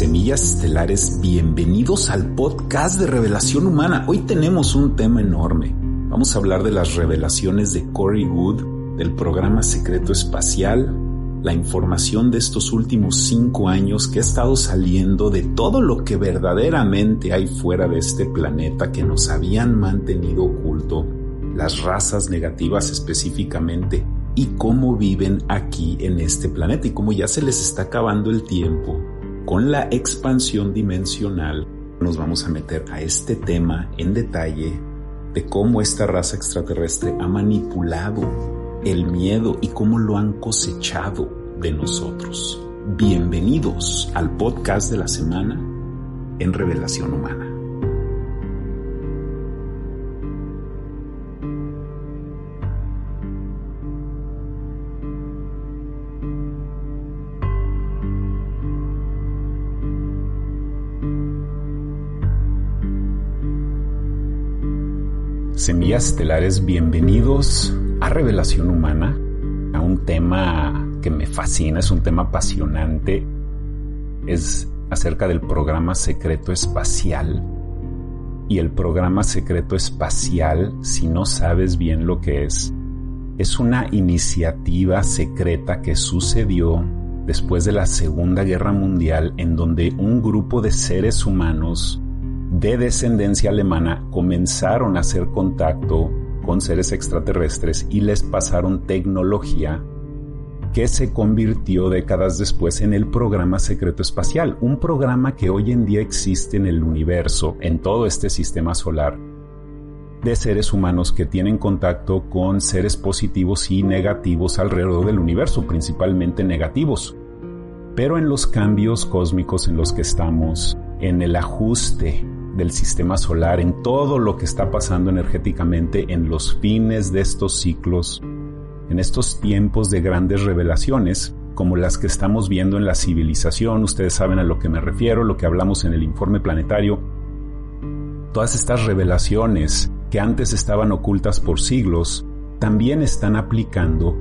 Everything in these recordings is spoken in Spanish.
Semillas Estelares, bienvenidos al podcast de Revelación Humana. Hoy tenemos un tema enorme. Vamos a hablar de las revelaciones de Corey Wood, del programa secreto espacial, la información de estos últimos cinco años que ha estado saliendo de todo lo que verdaderamente hay fuera de este planeta que nos habían mantenido oculto, las razas negativas específicamente, y cómo viven aquí en este planeta y cómo ya se les está acabando el tiempo con la expansión dimensional. Nos vamos a meter a este tema en detalle de cómo esta raza extraterrestre ha manipulado el miedo y cómo lo han cosechado de nosotros. Bienvenidos al podcast de la semana en Revelación Humana. Semillas Estelares, bienvenidos a Revelación Humana, a un tema que me fascina, es un tema apasionante, es acerca del programa secreto espacial. Y el programa secreto espacial, si no sabes bien lo que es, es una iniciativa secreta que sucedió después de la Segunda Guerra Mundial en donde un grupo de seres humanos de descendencia alemana comenzaron a hacer contacto con seres extraterrestres y les pasaron tecnología que se convirtió décadas después en el programa secreto espacial, un programa que hoy en día existe en el universo, en todo este sistema solar, de seres humanos que tienen contacto con seres positivos y negativos alrededor del universo, principalmente negativos. Pero en los cambios cósmicos en los que estamos, en el ajuste del sistema solar, en todo lo que está pasando energéticamente en los fines de estos ciclos, en estos tiempos de grandes revelaciones, como las que estamos viendo en la civilización, ustedes saben a lo que me refiero, lo que hablamos en el informe planetario, todas estas revelaciones que antes estaban ocultas por siglos, también están aplicando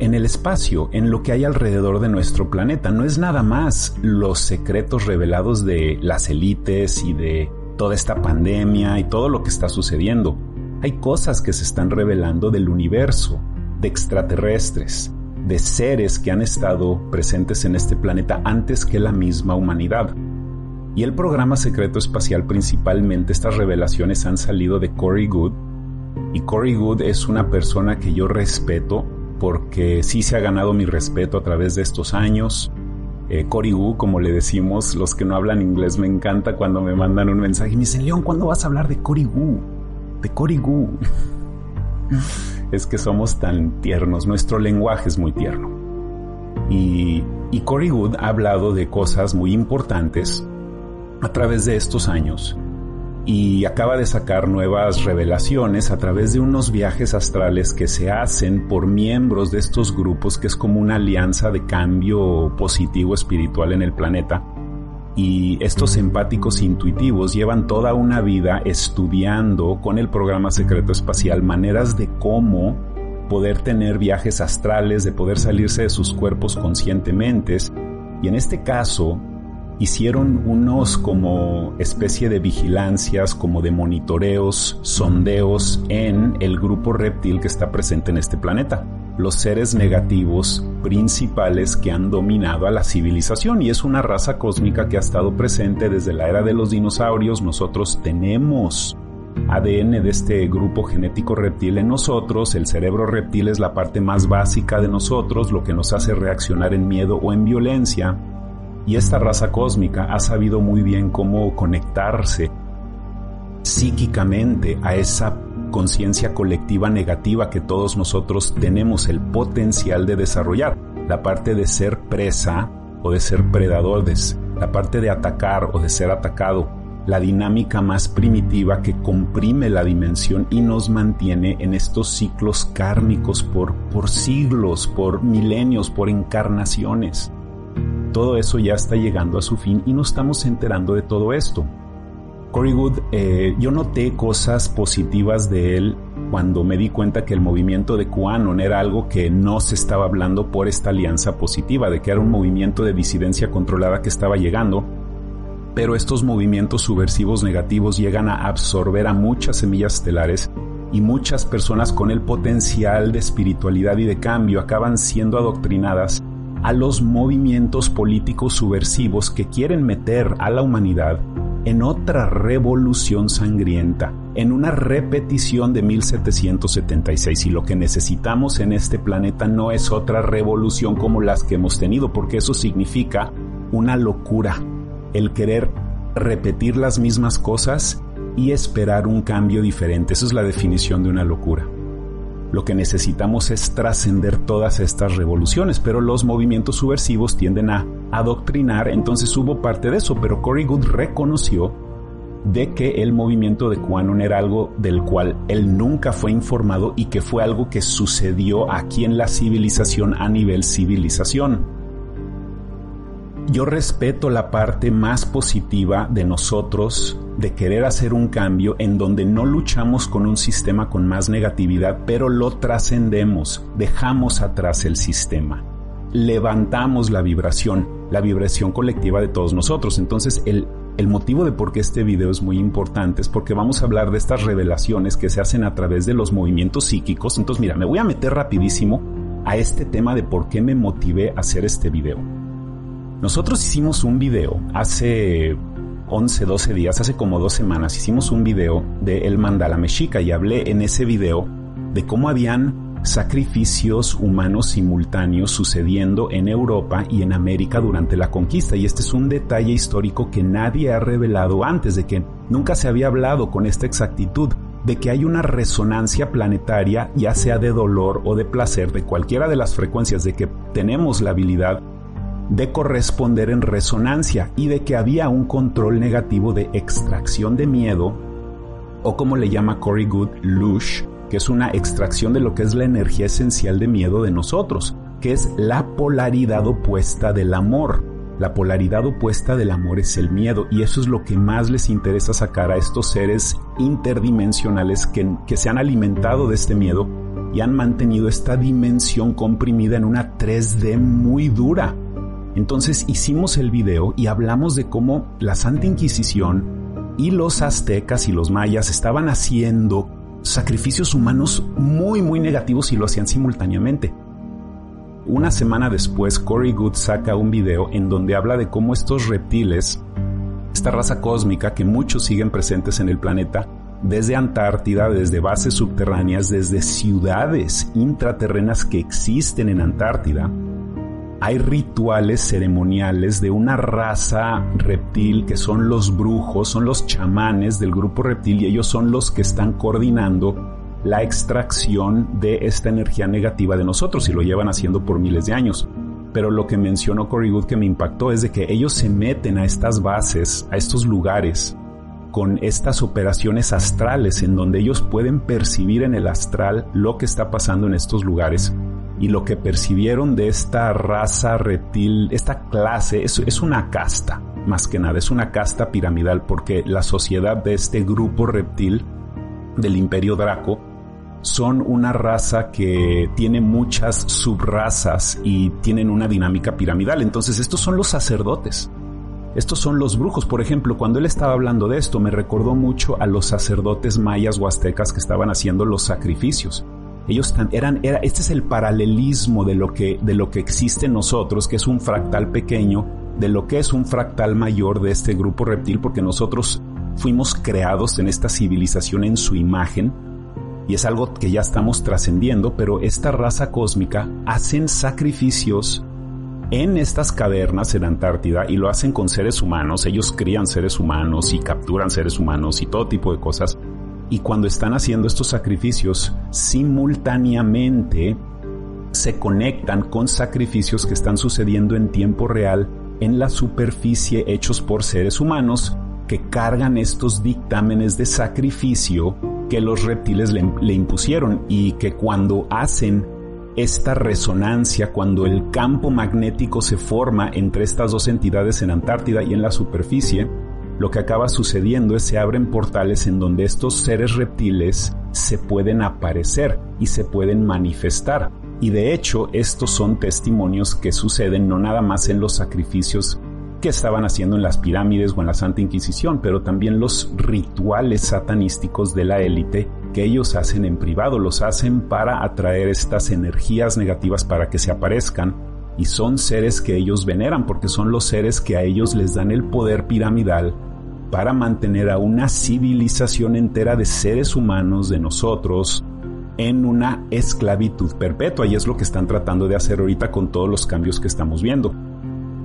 en el espacio, en lo que hay alrededor de nuestro planeta. No es nada más los secretos revelados de las élites y de toda esta pandemia y todo lo que está sucediendo. Hay cosas que se están revelando del universo, de extraterrestres, de seres que han estado presentes en este planeta antes que la misma humanidad. Y el programa secreto espacial principalmente estas revelaciones han salido de Corey Good. Y Corey Good es una persona que yo respeto porque sí se ha ganado mi respeto a través de estos años. Eh, como le decimos, los que no hablan inglés, me encanta cuando me mandan un mensaje y me dicen, León, ¿cuándo vas a hablar de Corigu? De Corigu. es que somos tan tiernos, nuestro lenguaje es muy tierno. Y, y Cory ha hablado de cosas muy importantes a través de estos años y acaba de sacar nuevas revelaciones a través de unos viajes astrales que se hacen por miembros de estos grupos que es como una alianza de cambio positivo espiritual en el planeta. Y estos empáticos intuitivos llevan toda una vida estudiando con el programa secreto espacial maneras de cómo poder tener viajes astrales, de poder salirse de sus cuerpos conscientemente. Y en este caso, hicieron unos como especie de vigilancias, como de monitoreos, sondeos en el grupo reptil que está presente en este planeta. Los seres negativos principales que han dominado a la civilización y es una raza cósmica que ha estado presente desde la era de los dinosaurios. Nosotros tenemos ADN de este grupo genético reptil en nosotros, el cerebro reptil es la parte más básica de nosotros, lo que nos hace reaccionar en miedo o en violencia, y esta raza cósmica ha sabido muy bien cómo conectarse psíquicamente a esa conciencia colectiva negativa que todos nosotros tenemos el potencial de desarrollar. La parte de ser presa o de ser predadores, la parte de atacar o de ser atacado, la dinámica más primitiva que comprime la dimensión y nos mantiene en estos ciclos kármicos por, por siglos, por milenios, por encarnaciones todo eso ya está llegando a su fin y nos estamos enterando de todo esto. Cory Good, eh, yo noté cosas positivas de él cuando me di cuenta que el movimiento de QAnon era algo que no se estaba hablando por esta alianza positiva, de que era un movimiento de disidencia controlada que estaba llegando, pero estos movimientos subversivos negativos llegan a absorber a muchas semillas estelares y muchas personas con el potencial de espiritualidad y de cambio acaban siendo adoctrinadas a los movimientos políticos subversivos que quieren meter a la humanidad en otra revolución sangrienta, en una repetición de 1776 y lo que necesitamos en este planeta no es otra revolución como las que hemos tenido, porque eso significa una locura, el querer repetir las mismas cosas y esperar un cambio diferente. Esa es la definición de una locura. Lo que necesitamos es trascender todas estas revoluciones, pero los movimientos subversivos tienden a adoctrinar, entonces hubo parte de eso, pero Cory Good reconoció de que el movimiento de QAnon era algo del cual él nunca fue informado y que fue algo que sucedió aquí en la civilización a nivel civilización. Yo respeto la parte más positiva de nosotros de querer hacer un cambio en donde no luchamos con un sistema con más negatividad, pero lo trascendemos, dejamos atrás el sistema, levantamos la vibración, la vibración colectiva de todos nosotros. Entonces el, el motivo de por qué este video es muy importante es porque vamos a hablar de estas revelaciones que se hacen a través de los movimientos psíquicos. Entonces mira, me voy a meter rapidísimo a este tema de por qué me motivé a hacer este video. Nosotros hicimos un video hace 11, 12 días, hace como dos semanas, hicimos un video de El Mandala Mexica y hablé en ese video de cómo habían sacrificios humanos simultáneos sucediendo en Europa y en América durante la conquista. Y este es un detalle histórico que nadie ha revelado antes, de que nunca se había hablado con esta exactitud, de que hay una resonancia planetaria, ya sea de dolor o de placer, de cualquiera de las frecuencias, de que tenemos la habilidad de corresponder en resonancia y de que había un control negativo de extracción de miedo, o como le llama Cory Good, lush, que es una extracción de lo que es la energía esencial de miedo de nosotros, que es la polaridad opuesta del amor. La polaridad opuesta del amor es el miedo y eso es lo que más les interesa sacar a estos seres interdimensionales que, que se han alimentado de este miedo y han mantenido esta dimensión comprimida en una 3D muy dura entonces hicimos el video y hablamos de cómo la Santa Inquisición y los aztecas y los mayas estaban haciendo sacrificios humanos muy muy negativos y lo hacían simultáneamente. Una semana después, Cory Good saca un video en donde habla de cómo estos reptiles, esta raza cósmica que muchos siguen presentes en el planeta, desde Antártida, desde bases subterráneas, desde ciudades intraterrenas que existen en Antártida, hay rituales ceremoniales de una raza reptil que son los brujos, son los chamanes del grupo reptil y ellos son los que están coordinando la extracción de esta energía negativa de nosotros y lo llevan haciendo por miles de años. Pero lo que mencionó Cory Good que me impactó es de que ellos se meten a estas bases, a estos lugares, con estas operaciones astrales en donde ellos pueden percibir en el astral lo que está pasando en estos lugares y lo que percibieron de esta raza reptil, esta clase, es, una casta, más que nada, es una casta piramidal, porque la sociedad de este grupo reptil del imperio Draco son una raza que tiene muchas subrazas y tienen una dinámica piramidal. Entonces estos son los sacerdotes. Estos son los brujos. Por ejemplo, cuando él estaba hablando de esto, me recordó mucho a los sacerdotes mayas o aztecas que estaban haciendo los sacrificios. Ellos eran, era, este es el paralelismo de lo que, de lo que existe en nosotros, que es un fractal pequeño, de lo que es un fractal mayor de este grupo reptil, porque nosotros fuimos creados en esta civilización en su imagen, y es algo que ya estamos trascendiendo, pero esta raza cósmica hacen sacrificios en estas cavernas en Antártida y lo hacen con seres humanos, ellos crían seres humanos y capturan seres humanos y todo tipo de cosas y cuando están haciendo estos sacrificios, simultáneamente se conectan con sacrificios que están sucediendo en tiempo real en la superficie hechos por seres humanos que cargan estos dictámenes de sacrificio que los reptiles le, impusieron y que cuando hacen esta resonancia, cuando el campo magnético se forma entre estas dos entidades en Antártida y en la superficie, lo que acaba sucediendo es se abren portales en donde estos seres reptiles se pueden aparecer y se pueden manifestar. Y de hecho, estos son testimonios que suceden no nada más en los sacrificios que estaban haciendo en las pirámides o en la Santa Inquisición, pero también los rituales satanísticos de la élite que ellos hacen en privado, los hacen para atraer estas energías negativas para que se aparezcan y son seres que ellos veneran porque son los seres que a ellos les dan el poder piramidal para mantener a una civilización entera de seres humanos, de nosotros, en una esclavitud perpetua y es lo que están tratando de hacer ahorita con todos los cambios que estamos viendo.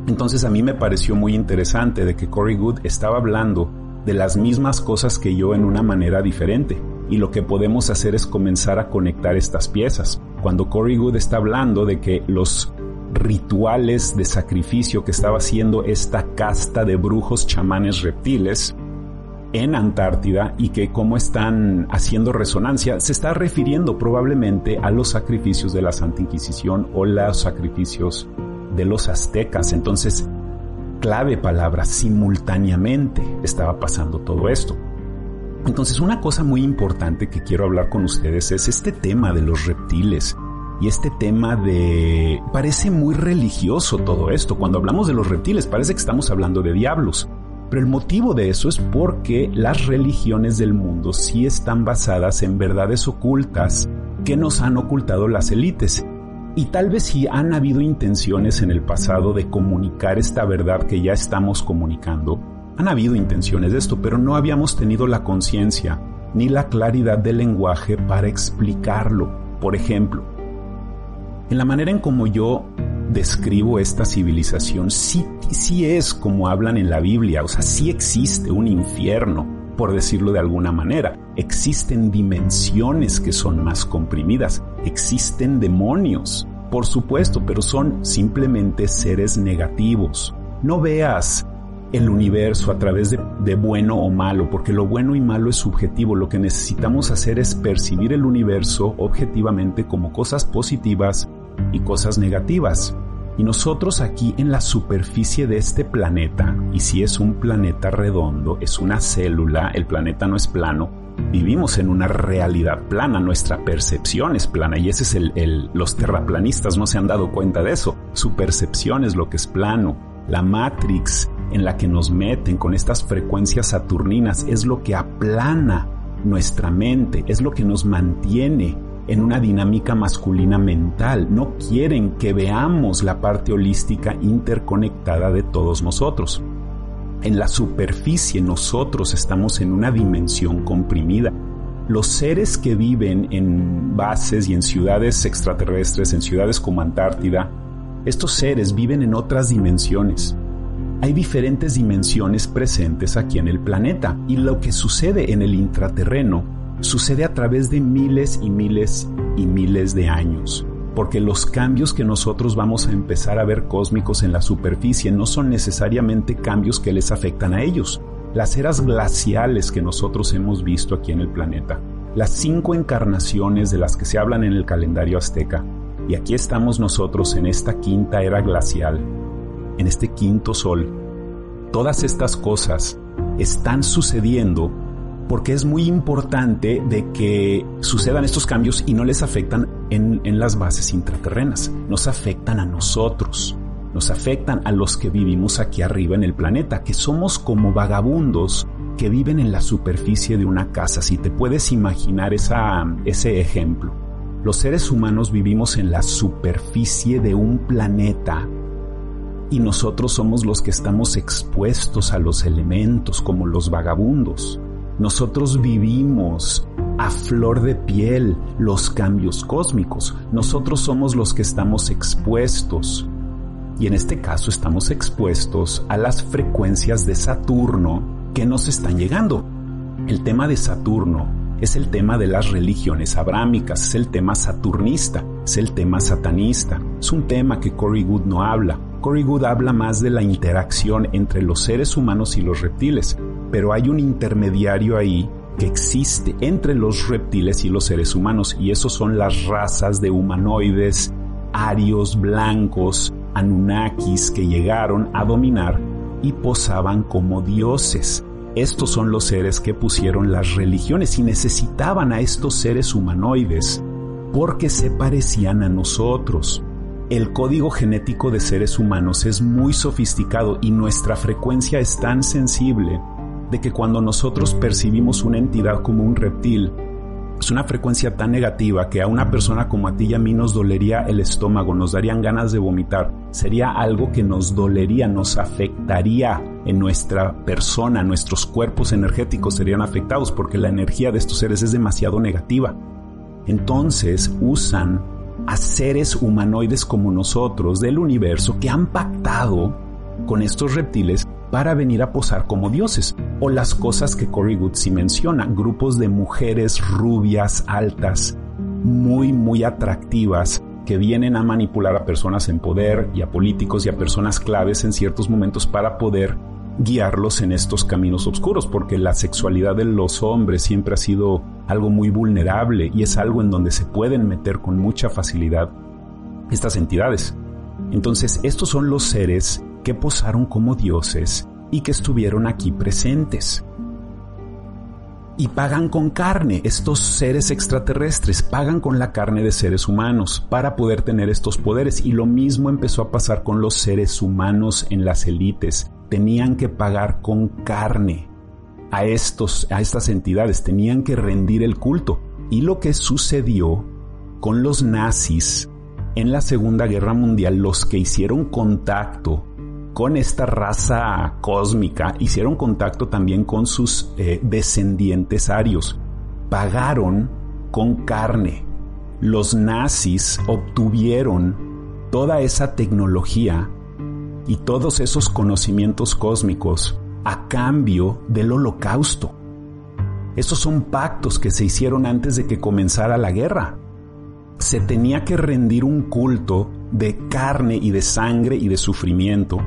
Entonces a mí me pareció muy interesante de que Corey Good estaba hablando de las mismas cosas que yo en una manera diferente. Y lo que podemos hacer es comenzar a conectar estas piezas. Cuando Corey Good está hablando de que los rituales de sacrificio que estaba haciendo esta casta de brujos chamanes reptiles en Antártida y que cómo están haciendo resonancia, se está refiriendo probablemente a los sacrificios de la Santa Inquisición o los sacrificios de los aztecas. Entonces, clave palabra, simultáneamente estaba pasando todo esto. Entonces, una cosa muy importante que quiero hablar con ustedes es este tema de los reptiles. Y este tema de... Parece muy religioso todo esto. Cuando hablamos de los reptiles parece que estamos hablando de diablos. Pero el motivo de eso es porque las religiones del mundo sí están basadas en verdades ocultas que nos han ocultado las élites. Y tal vez si han habido intenciones en el pasado de comunicar esta verdad que ya estamos comunicando. Han habido intenciones de esto, pero no habíamos tenido la conciencia ni la claridad del lenguaje para explicarlo. Por ejemplo, en la manera en como yo describo esta civilización, sí, sí es como hablan en la Biblia, o sea, sí existe un infierno, por decirlo de alguna manera. Existen dimensiones que son más comprimidas, existen demonios, por supuesto, pero son simplemente seres negativos. No veas el universo a través de, de, bueno o malo, porque lo bueno y malo es subjetivo. Lo que necesitamos hacer es percibir el universo objetivamente como cosas positivas y cosas negativas. Y nosotros aquí en la superficie de este planeta, y si es un planeta redondo, es una célula, el planeta no es plano, vivimos en una realidad plana, nuestra percepción es plana y ese es el, los terraplanistas no se han dado cuenta de eso. Su percepción es lo que es plano. La matrix en la que nos meten con estas frecuencias saturninas es lo que aplana nuestra mente, es lo que nos mantiene en una dinámica masculina mental. No quieren que veamos la parte holística interconectada de todos nosotros. En la superficie nosotros estamos en una dimensión comprimida. Los seres que viven en bases y en ciudades extraterrestres, en ciudades como Antártida, estos seres viven en otras dimensiones. Hay diferentes dimensiones presentes aquí en el planeta y lo que sucede en el intraterreno sucede a través de miles y miles y miles de años. Porque los cambios que nosotros vamos a empezar a ver cósmicos en la superficie no son necesariamente cambios que les afectan a ellos. Las eras glaciales que nosotros hemos visto aquí en el planeta, las cinco encarnaciones de las que se hablan en el calendario azteca, y aquí estamos nosotros en esta quinta era glacial, en este quinto sol. Todas estas cosas están sucediendo porque es muy importante de que sucedan estos cambios y no les afectan en, las bases intraterrenas, nos afectan a nosotros, nos afectan a los que vivimos aquí arriba en el planeta, que somos como vagabundos que viven en la superficie de una casa, si te puedes imaginar ese ejemplo. Los seres humanos vivimos en la superficie de un planeta y nosotros somos los que estamos expuestos a los elementos como los vagabundos. Nosotros vivimos a flor de piel los cambios cósmicos. Nosotros somos los que estamos expuestos. Y en este caso estamos expuestos a las frecuencias de Saturno que nos están llegando. El tema de Saturno es el tema de las religiones abrámicas, es el tema saturnista, es el tema satanista. Es un tema que Corey Good no habla. Corey Good habla más de la interacción entre los seres humanos y los reptiles, pero hay un intermediario ahí que existe entre los reptiles y los seres humanos, y esos son las razas de humanoides, arios, blancos, anunnakis que llegaron a dominar y posaban como dioses. Estos son los seres que pusieron las religiones y necesitaban a estos seres humanoides porque se parecían a nosotros. El código genético de seres humanos es muy sofisticado y nuestra frecuencia es tan sensible de que cuando nosotros percibimos una entidad como un reptil, es una frecuencia tan negativa que a una persona como a ti y a mí nos dolería el estómago, nos darían ganas de vomitar. Sería algo que nos dolería, nos afectaría en nuestra persona, nuestros cuerpos energéticos serían afectados porque la energía de estos seres es demasiado negativa. Entonces usan a seres humanoides como nosotros del universo que han pactado con estos reptiles para venir a posar como dioses. O las cosas que Cory Goodsey menciona, grupos de mujeres rubias, altas, muy, muy atractivas, que vienen a manipular a personas en poder y a políticos y a personas claves en ciertos momentos para poder guiarlos en estos caminos oscuros, porque la sexualidad de los hombres siempre ha sido algo muy vulnerable y es algo en donde se pueden meter con mucha facilidad estas entidades. Entonces, estos son los seres que posaron como dioses y que estuvieron aquí presentes. Y pagan con carne, estos seres extraterrestres pagan con la carne de seres humanos para poder tener estos poderes. Y lo mismo empezó a pasar con los seres humanos en las élites. Tenían que pagar con carne a, estos, a estas entidades, tenían que rendir el culto. Y lo que sucedió con los nazis en la Segunda Guerra Mundial, los que hicieron contacto con esta raza cósmica, hicieron contacto también con sus eh, descendientes arios. Pagaron con carne. Los nazis obtuvieron toda esa tecnología y todos esos conocimientos cósmicos a cambio del holocausto. Estos son pactos que se hicieron antes de que comenzara la guerra. Se tenía que rendir un culto de carne y de sangre y de sufrimiento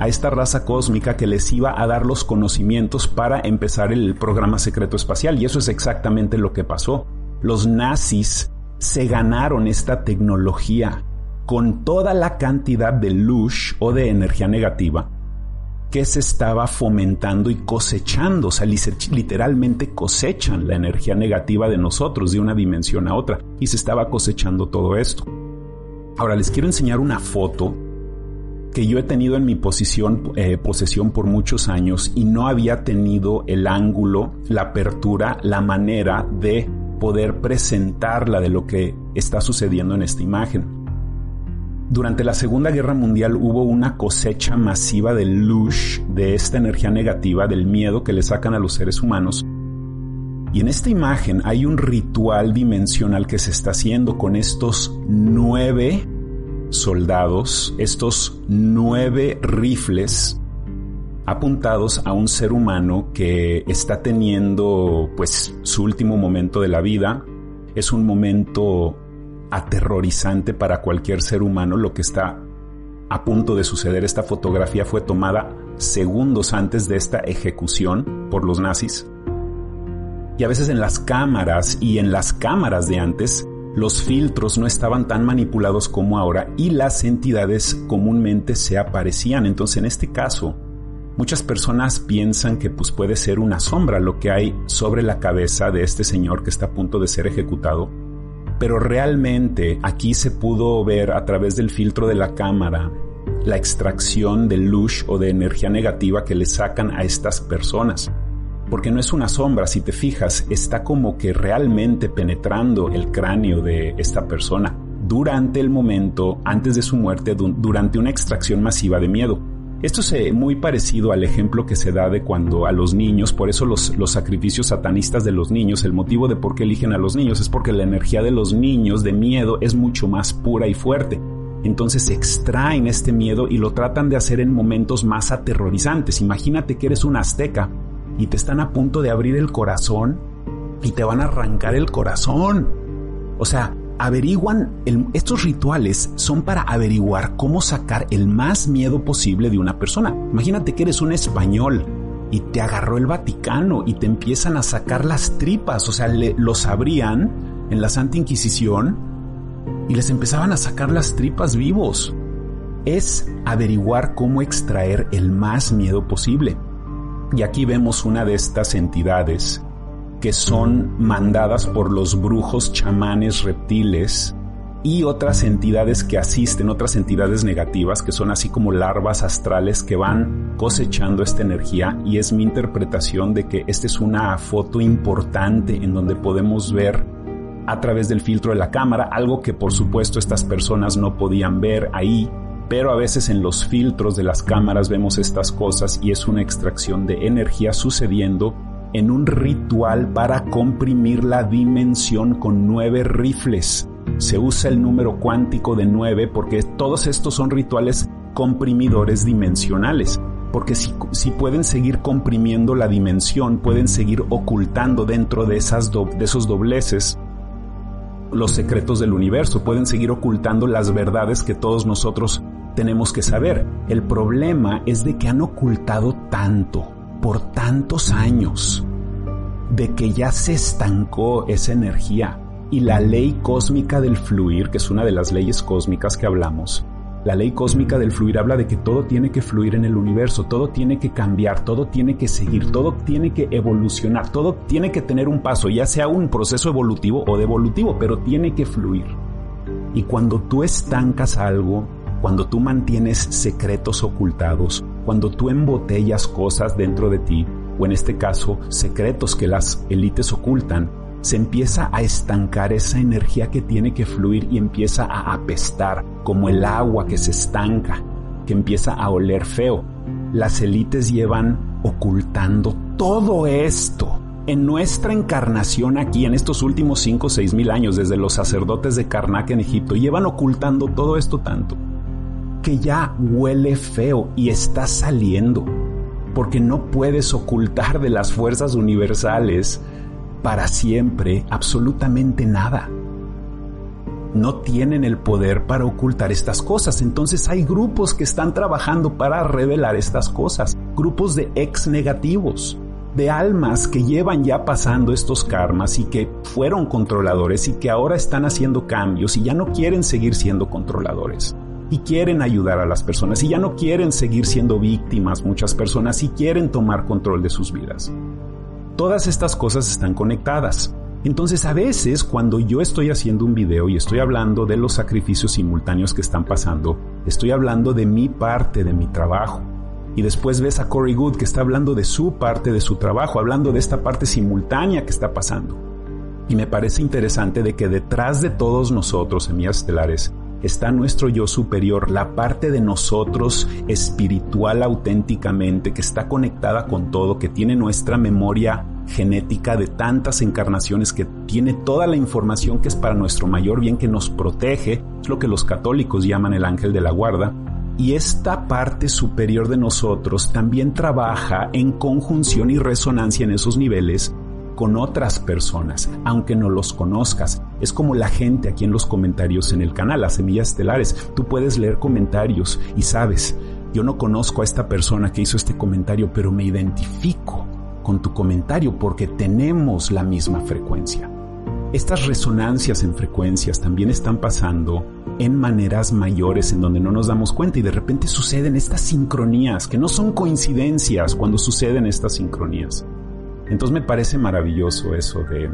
a esta raza cósmica que les iba a dar los conocimientos para empezar el programa secreto espacial. Y eso es exactamente lo que pasó. Los nazis se ganaron esta tecnología con toda la cantidad de luz o de energía negativa que se estaba fomentando y cosechando, o sea, literalmente cosechan la energía negativa de nosotros de una dimensión a otra y se estaba cosechando todo esto. Ahora les quiero enseñar una foto que yo he tenido en mi posición, eh, posesión por muchos años y no había tenido el ángulo, la apertura, la manera de poder presentarla de lo que está sucediendo en esta imagen. Durante la Segunda Guerra Mundial hubo una cosecha masiva de luz, de esta energía negativa, del miedo que le sacan a los seres humanos. Y en esta imagen hay un ritual dimensional que se está haciendo con estos nueve soldados, estos nueve rifles apuntados a un ser humano que está teniendo pues su último momento de la vida. Es un momento aterrorizante para cualquier ser humano lo que está a punto de suceder. Esta fotografía fue tomada segundos antes de esta ejecución por los nazis. Y a veces en las cámaras y en las cámaras de antes los filtros no estaban tan manipulados como ahora y las entidades comúnmente se aparecían. Entonces, en este caso, muchas personas piensan que pues, puede ser una sombra lo que hay sobre la cabeza de este señor que está a punto de ser ejecutado. Pero realmente aquí se pudo ver a través del filtro de la cámara la extracción de luz o de energía negativa que le sacan a estas personas porque no es una sombra, si te fijas, está como que realmente penetrando el cráneo de esta persona durante el momento, antes de su muerte, durante una extracción masiva de miedo. Esto es muy parecido al ejemplo que se da de cuando a los niños, por eso los, los sacrificios satanistas de los niños, el motivo de por qué eligen a los niños es porque la energía de los niños de miedo es mucho más pura y fuerte. Entonces extraen este miedo y lo tratan de hacer en momentos más aterrorizantes. Imagínate que eres un azteca y te están a punto de abrir el corazón y te van a arrancar el corazón. O sea, averiguan, estos rituales son para averiguar cómo sacar el más miedo posible de una persona. Imagínate que eres un español y te agarró el Vaticano y te empiezan a sacar las tripas, o sea, los abrían en la Santa Inquisición y les empezaban a sacar las tripas vivos. es averiguar cómo extraer el más miedo posible. Y aquí vemos una de estas entidades que son mandadas por los brujos, chamanes, reptiles y otras entidades que asisten, otras entidades negativas que son así como larvas astrales que van cosechando esta energía. Y es mi interpretación de que esta es una foto importante en donde podemos ver a través del filtro de la cámara, algo que por supuesto estas personas no podían ver ahí, pero a veces en los filtros de las cámaras vemos estas cosas y es una extracción de energía sucediendo en un ritual para comprimir la dimensión con nueve rifles. Se usa el número cuántico de nueve porque todos estos son rituales comprimidores dimensionales. Porque si, si pueden seguir comprimiendo la dimensión, pueden seguir ocultando dentro de, esas de esos dobleces los secretos del universo, pueden seguir ocultando las verdades que todos nosotros tenemos que saber. El problema es de que han ocultado tanto por tantos años, de que ya se estancó esa energía y la ley cósmica del fluir, que es una de las leyes cósmicas que hablamos, la ley cósmica del fluir habla de que todo tiene que fluir en el universo, todo tiene que cambiar, todo tiene que seguir, todo tiene que evolucionar, todo tiene que tener un paso, ya sea un proceso evolutivo o devolutivo, pero tiene que fluir. Y cuando tú estancas algo, cuando tú mantienes secretos ocultados, cuando tú embotellas cosas dentro de ti, o en este caso secretos que las élites ocultan, se empieza a estancar esa energía que tiene que fluir y empieza a apestar como el agua que se estanca, que empieza a oler feo. Las élites llevan ocultando todo esto en nuestra encarnación aquí en estos últimos 5 o 6 mil años desde los sacerdotes de Karnak en Egipto, llevan ocultando todo esto tanto que ya huele feo y está saliendo, porque no puedes ocultar de las fuerzas universales para siempre absolutamente nada. No tienen el poder para ocultar estas cosas, entonces hay grupos que están trabajando para revelar estas cosas, grupos de ex negativos, de almas que llevan ya pasando estos karmas y que fueron controladores y que ahora están haciendo cambios y ya no quieren seguir siendo controladores y quieren ayudar a las personas y ya no quieren seguir siendo víctimas muchas personas y quieren tomar control de sus vidas. Todas estas cosas están conectadas. Entonces a veces cuando yo estoy haciendo un video y estoy hablando de los sacrificios simultáneos que están pasando, estoy hablando de mi parte de mi trabajo. Y después ves a Corey Good que está hablando de su parte de su trabajo, hablando de esta parte simultánea que está pasando. Y me parece interesante de que detrás de todos nosotros, semillas estelares, está nuestro yo superior, la parte de nosotros espiritual auténticamente, que está conectada con todo, que tiene nuestra memoria genética de tantas encarnaciones, que tiene toda la información que es para nuestro mayor bien, que nos protege, es lo que los católicos llaman el ángel de la guarda. Y esta parte superior de nosotros también trabaja en conjunción y resonancia en esos niveles con otras personas, aunque no los conozcas. Es como la gente aquí en los comentarios en el canal, las semillas estelares. Tú puedes leer comentarios y sabes, yo no conozco a esta persona que hizo este comentario, pero me identifico con tu comentario porque tenemos la misma frecuencia. Estas resonancias en frecuencias también están pasando en maneras mayores en donde no nos damos cuenta y de repente suceden estas sincronías que no son coincidencias cuando suceden estas sincronías. Entonces me parece maravilloso eso de,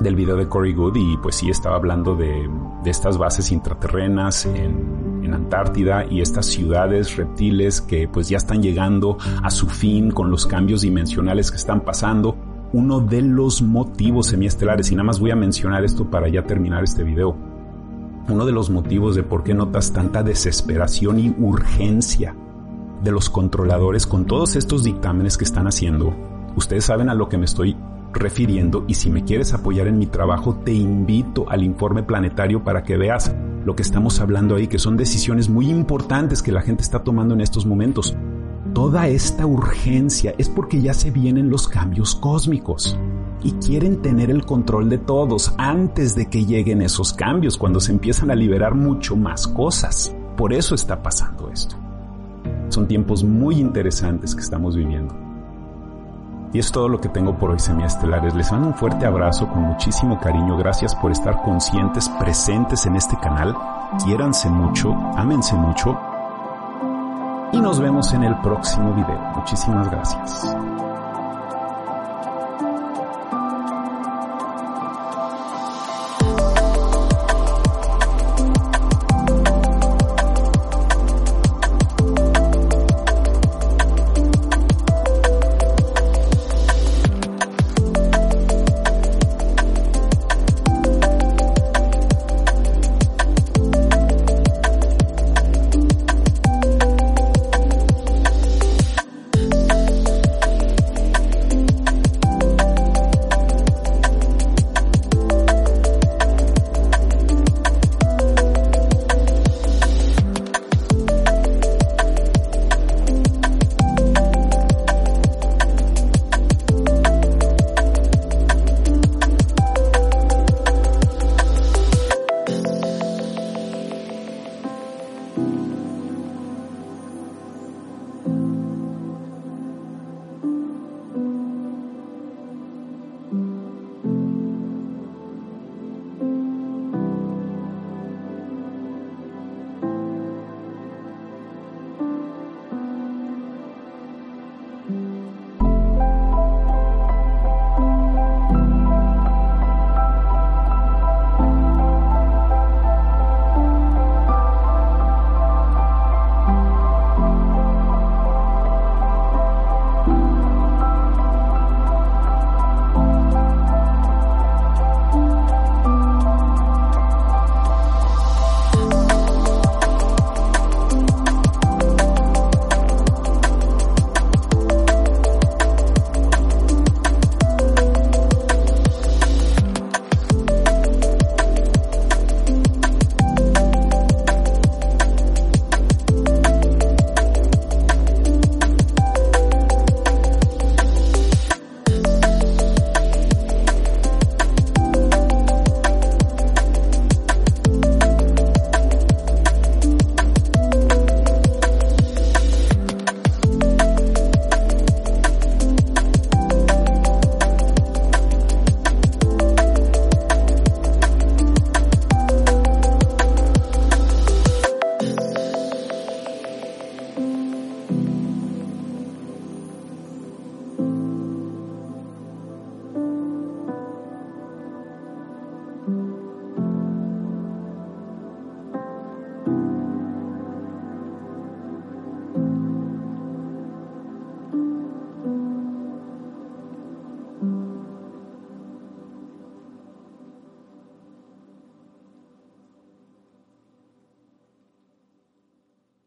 del video de Corey Good y pues sí estaba hablando de, de estas bases intraterrenas en, en, Antártida y estas ciudades reptiles que pues ya están llegando a su fin con los cambios dimensionales que están pasando. Uno de los motivos semiestelares, y nada más voy a mencionar esto para ya terminar este video, uno de los motivos de por qué notas tanta desesperación y urgencia de los controladores con todos estos dictámenes que están haciendo Ustedes saben a lo que me estoy refiriendo y si me quieres apoyar en mi trabajo te invito al informe planetario para que veas lo que estamos hablando ahí, que son decisiones muy importantes que la gente está tomando en estos momentos. Toda esta urgencia es porque ya se vienen los cambios cósmicos y quieren tener el control de todos antes de que lleguen esos cambios, cuando se empiezan a liberar mucho más cosas. Por eso está pasando esto. Son tiempos muy interesantes que estamos viviendo. Y es todo lo que tengo por hoy, semiestelares. Les mando un fuerte abrazo con muchísimo cariño. Gracias por estar conscientes, presentes en este canal. Quiéranse mucho, ámense mucho y nos vemos en el próximo video. Muchísimas gracias.